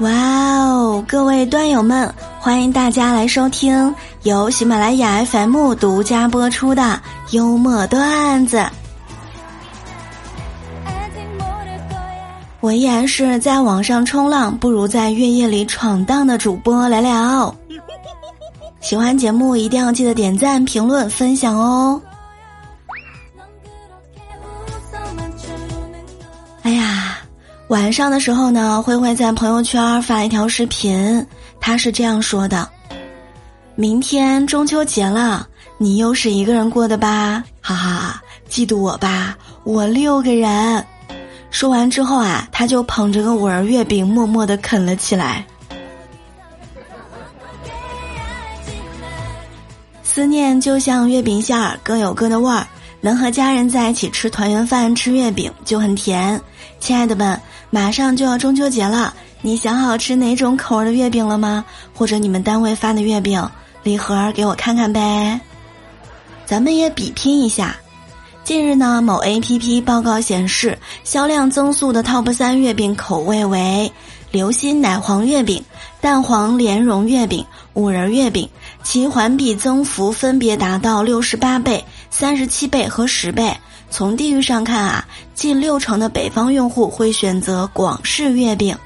哇哦，各位段友们，欢迎大家来收听由喜马拉雅 FM 独家播出的幽默段子。我依然是在网上冲浪不如在月夜里闯荡的主播聊聊。喜欢节目一定要记得点赞、评论、分享哦。晚上的时候呢，灰灰在朋友圈发一条视频，他是这样说的：“明天中秋节了，你又是一个人过的吧？哈哈，嫉妒我吧？我六个人。”说完之后啊，他就捧着个五仁月饼，默默的啃了起来。思念就像月饼馅儿，各有各的味儿。能和家人在一起吃团圆饭、吃月饼就很甜。亲爱的们。马上就要中秋节了，你想好吃哪种口味的月饼了吗？或者你们单位发的月饼礼盒给我看看呗，咱们也比拼一下。近日呢，某 A P P 报告显示，销量增速的 TOP 三月饼口味为流心奶黄月饼、蛋黄莲蓉月饼、五仁月饼，其环比增幅分别达到六十八倍、三十七倍和十倍。从地域上看啊，近六成的北方用户会选择广式月饼，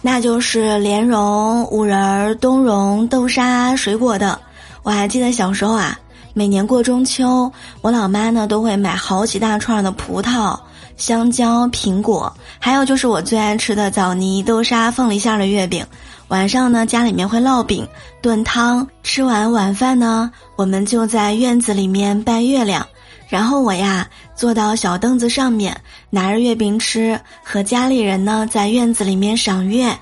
那就是莲蓉、五仁、冬蓉、豆沙、水果的。我还记得小时候啊，每年过中秋，我老妈呢都会买好几大串的葡萄、香蕉、苹果，还有就是我最爱吃的枣泥、豆沙、凤梨馅的月饼。晚上呢，家里面会烙饼、炖汤。吃完晚饭呢，我们就在院子里面拜月亮。然后我呀，坐到小凳子上面，拿着月饼吃，和家里人呢在院子里面赏月。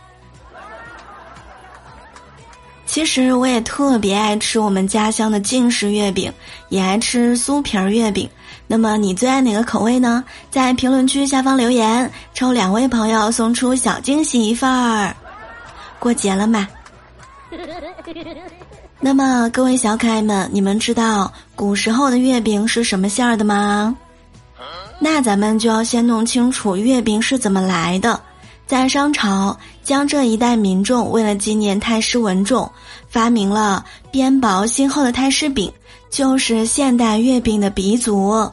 其实我也特别爱吃我们家乡的晋式月饼，也爱吃酥皮儿月饼。那么你最爱哪个口味呢？在评论区下方留言，抽两位朋友送出小惊喜一份儿。过节了嘛？那么各位小可爱们，你们知道古时候的月饼是什么馅儿的吗？那咱们就要先弄清楚月饼是怎么来的。在商朝，江浙一带民众为了纪念太师文仲，发明了边薄心厚的太师饼，就是现代月饼的鼻祖。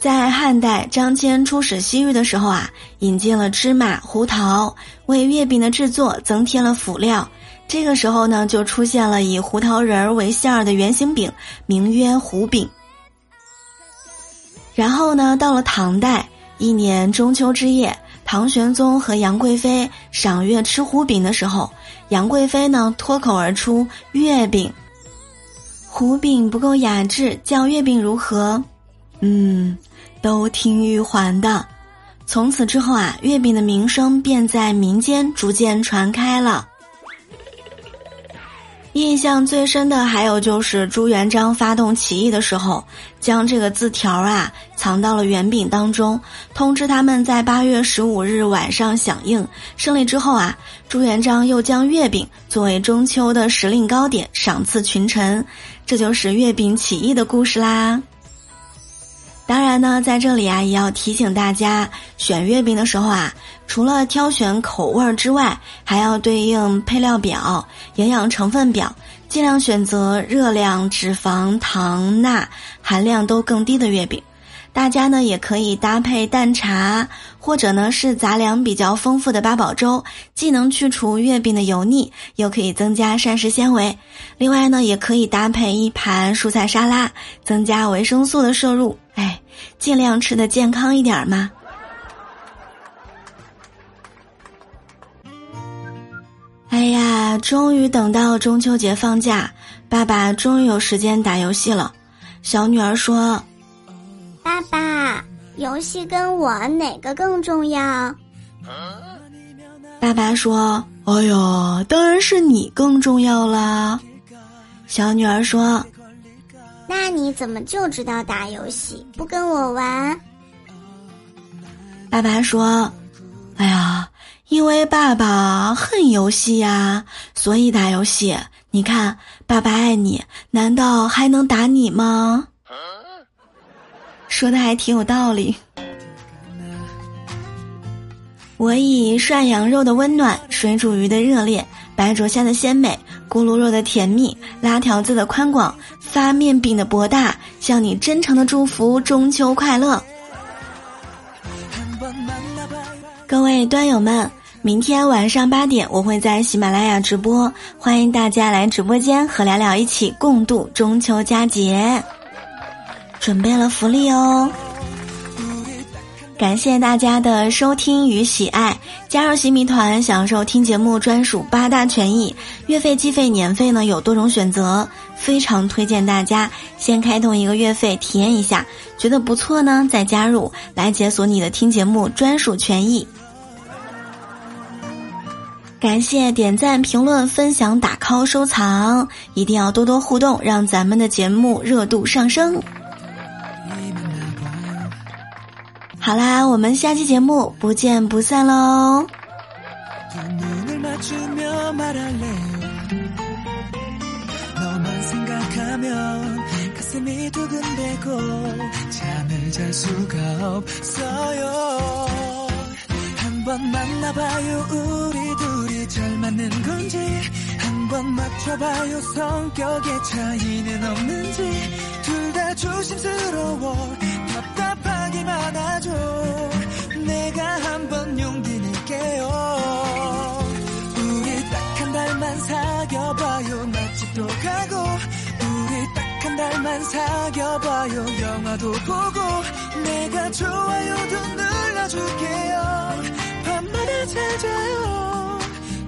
在汉代，张骞出使西域的时候啊，引进了芝麻、胡桃，为月饼的制作增添了辅料。这个时候呢，就出现了以胡桃仁儿为馅儿的圆形饼，名曰胡饼。然后呢，到了唐代，一年中秋之夜，唐玄宗和杨贵妃赏月吃胡饼的时候，杨贵妃呢脱口而出：“月饼，胡饼不够雅致，叫月饼如何？”嗯。都听玉环的，从此之后啊，月饼的名声便在民间逐渐传开了。印象最深的还有就是朱元璋发动起义的时候，将这个字条啊藏到了圆饼当中，通知他们在八月十五日晚上响应。胜利之后啊，朱元璋又将月饼作为中秋的时令糕点赏赐群臣，这就是月饼起义的故事啦。当然呢，在这里啊，也要提醒大家，选月饼的时候啊，除了挑选口味之外，还要对应配料表、营养成分表，尽量选择热量、脂肪、糖、钠含量都更低的月饼。大家呢也可以搭配淡茶，或者呢是杂粮比较丰富的八宝粥，既能去除月饼的油腻，又可以增加膳食纤维。另外呢，也可以搭配一盘蔬菜沙拉，增加维生素的摄入。哎，尽量吃的健康一点嘛。哎呀，终于等到中秋节放假，爸爸终于有时间打游戏了。小女儿说。爸爸，游戏跟我哪个更重要？爸爸说：“哎呦，当然是你更重要啦。”小女儿说：“那你怎么就知道打游戏，不跟我玩？”爸爸说：“哎呀，因为爸爸恨游戏呀，所以打游戏。你看，爸爸爱你，难道还能打你吗？”说的还挺有道理。我以涮羊肉的温暖，水煮鱼的热烈，白灼虾的鲜美，咕噜肉的甜蜜，拉条子的宽广，发面饼的博大，向你真诚的祝福中秋快乐！各位端友们，明天晚上八点我会在喜马拉雅直播，欢迎大家来直播间和聊聊一起共度中秋佳节，准备了福利哦。感谢大家的收听与喜爱，加入喜米团享受听节目专属八大权益，月费、季费、年费呢有多种选择，非常推荐大家先开通一个月费体验一下，觉得不错呢再加入来解锁你的听节目专属权益。感谢点赞、评论、分享、打 call、收藏，一定要多多互动，让咱们的节目热度上升。好啦，我们下期节目不见不散喽！ 이야기만 하죠 내가 한번 용기 낼게요. 우리 딱 한 달만 사겨봐요. 맛집도 가고 우리 딱 한 달만 사겨봐요. 영화도 보고 내가 좋아요도 눌러줄게요. 밤마다 찾아요.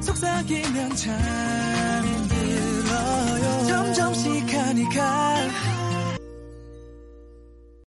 속삭이면 참